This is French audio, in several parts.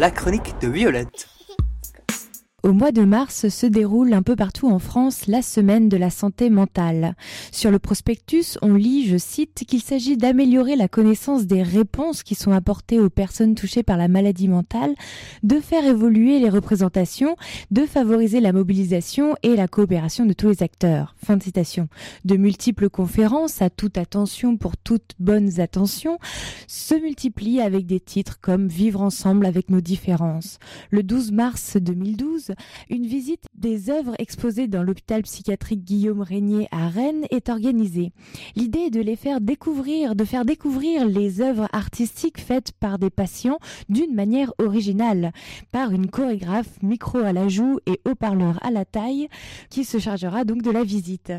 la chronique de Violette. Au mois de mars se déroule un peu partout en France la semaine de la santé mentale. Sur le prospectus, on lit, je cite, qu'il s'agit d'améliorer la connaissance des réponses qui sont apportées aux personnes touchées par la maladie mentale, de faire évoluer les représentations, de favoriser la mobilisation et la coopération de tous les acteurs. Fin de citation. De multiples conférences à toute attention pour toutes bonnes attentions se multiplient avec des titres comme Vivre ensemble avec nos différences. Le 12 mars 2012, une visite des œuvres exposées dans l'hôpital psychiatrique Guillaume Régnier à Rennes est organisée. L'idée est de les faire découvrir, de faire découvrir les œuvres artistiques faites par des patients d'une manière originale, par une chorégraphe micro à la joue et haut-parleur à la taille, qui se chargera donc de la visite.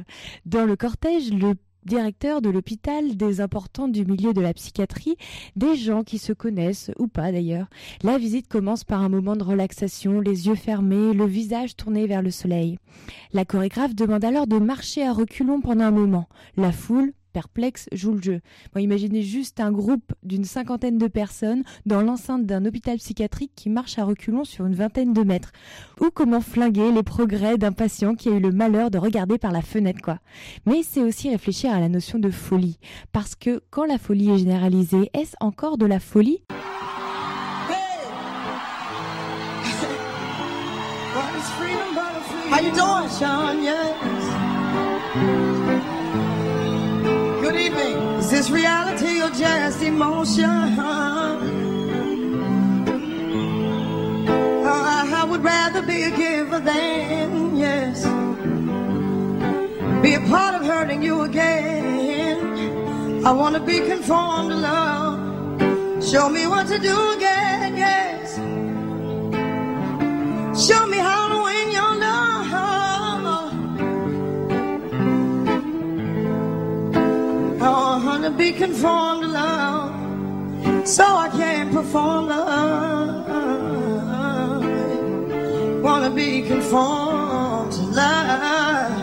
Dans le cortège, le directeur de l'hôpital, des importants du milieu de la psychiatrie, des gens qui se connaissent ou pas d'ailleurs. La visite commence par un moment de relaxation, les yeux fermés, le visage tourné vers le soleil. La chorégraphe demande alors de marcher à reculons pendant un moment. La foule, perplexe, joue le jeu. imaginez juste un groupe d'une cinquantaine de personnes dans l'enceinte d'un hôpital psychiatrique qui marche à reculons sur une vingtaine de mètres. Ou comment flinguer les progrès d'un patient qui a eu le malheur de regarder par la fenêtre, quoi. Mais c'est aussi réfléchir à la notion de folie. Parce que quand la folie est généralisée, est-ce encore de la folie? reality or just emotion? Oh, I would rather be a giver than, yes, be a part of hurting you again. I want to be conformed to love. Show me what to do again, yes. Show me conformed to love, so I can't perform love. Want to be conformed to love.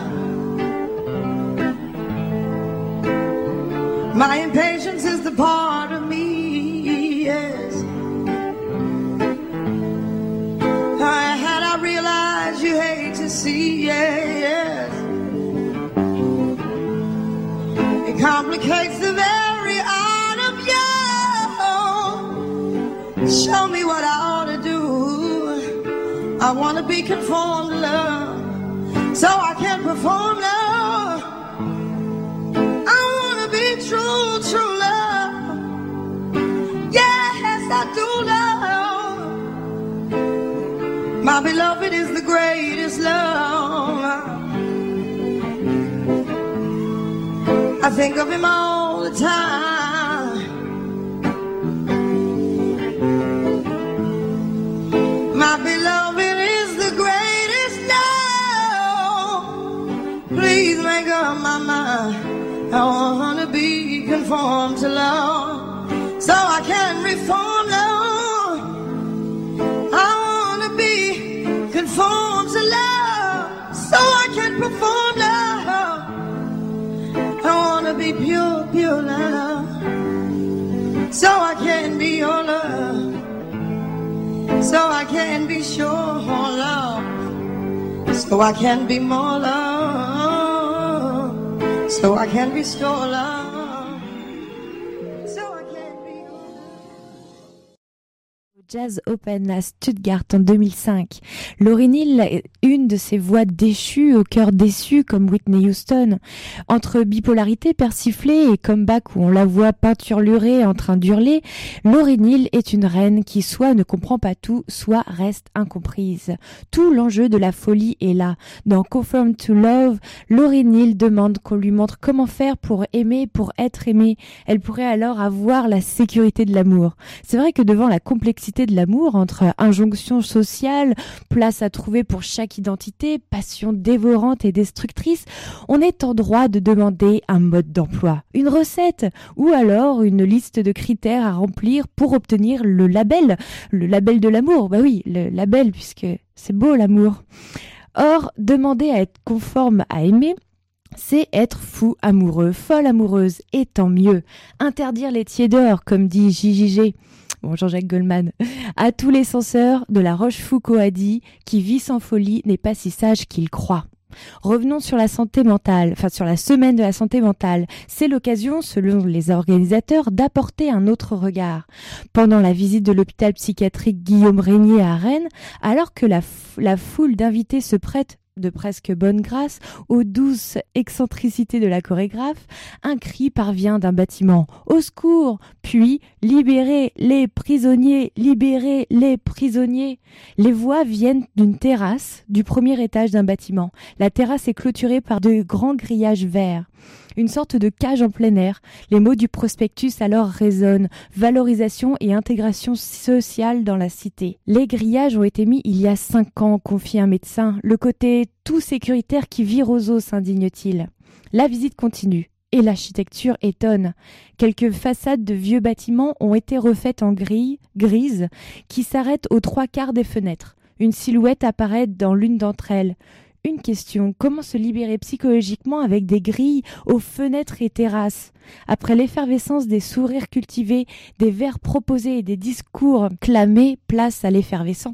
My impatience is the part of me, yes. I had I realized you hate to see, yes. complicates Show me what I ought to do. I want to be conformed to love, so I can perform love. I want to be true, true love. Yes, I do love. My beloved is the greatest love. I think of him all the time. Make my mind. I want to be conformed to love so I can reform love. I want to be conformed to love so I can perform love. I wanna be pure, pure love. So I can be your love. So I can be sure love. So I can be more love. So I can restore love. Jazz Open à Stuttgart en 2005. Laurie est une de ces voix déchues au cœur déçu comme Whitney Houston. Entre bipolarité persiflée et comeback où on la voit peinturlurée en train d'hurler, Laurie est une reine qui soit ne comprend pas tout, soit reste incomprise. Tout l'enjeu de la folie est là. Dans Confirm to Love, Laurie demande qu'on lui montre comment faire pour aimer, pour être aimé. Elle pourrait alors avoir la sécurité de l'amour. C'est vrai que devant la complexité de l'amour entre injonction sociale, place à trouver pour chaque identité, passion dévorante et destructrice, on est en droit de demander un mode d'emploi, une recette ou alors une liste de critères à remplir pour obtenir le label, le label de l'amour. Bah oui, le label puisque c'est beau l'amour. Or, demander à être conforme à aimer, c'est être fou amoureux, folle amoureuse, et tant mieux. Interdire les tiédeurs, comme dit JJG. Bon, Jean-Jacques Goldman, à tous les censeurs de la Rochefoucauld a dit qui vit sans folie n'est pas si sage qu'il croit. Revenons sur la santé mentale, enfin sur la semaine de la santé mentale. C'est l'occasion, selon les organisateurs, d'apporter un autre regard. Pendant la visite de l'hôpital psychiatrique Guillaume Régnier à Rennes, alors que la, la foule d'invités se prête de presque bonne grâce aux douces excentricités de la chorégraphe, un cri parvient d'un bâtiment. Au secours Puis Libérez les prisonniers Libérez les prisonniers Les voix viennent d'une terrasse du premier étage d'un bâtiment. La terrasse est clôturée par de grands grillages verts une sorte de cage en plein air. Les mots du prospectus alors résonnent valorisation et intégration sociale dans la cité. Les grillages ont été mis il y a cinq ans, confie un médecin. Le côté tout sécuritaire qui vire aux os, s'indigne-t-il. La visite continue. Et l'architecture étonne. Quelques façades de vieux bâtiments ont été refaites en gris, grise, qui s'arrêtent aux trois quarts des fenêtres. Une silhouette apparaît dans l'une d'entre elles une question. Comment se libérer psychologiquement avec des grilles aux fenêtres et terrasses? Après l'effervescence des sourires cultivés, des vers proposés et des discours clamés, place à l'effervescent.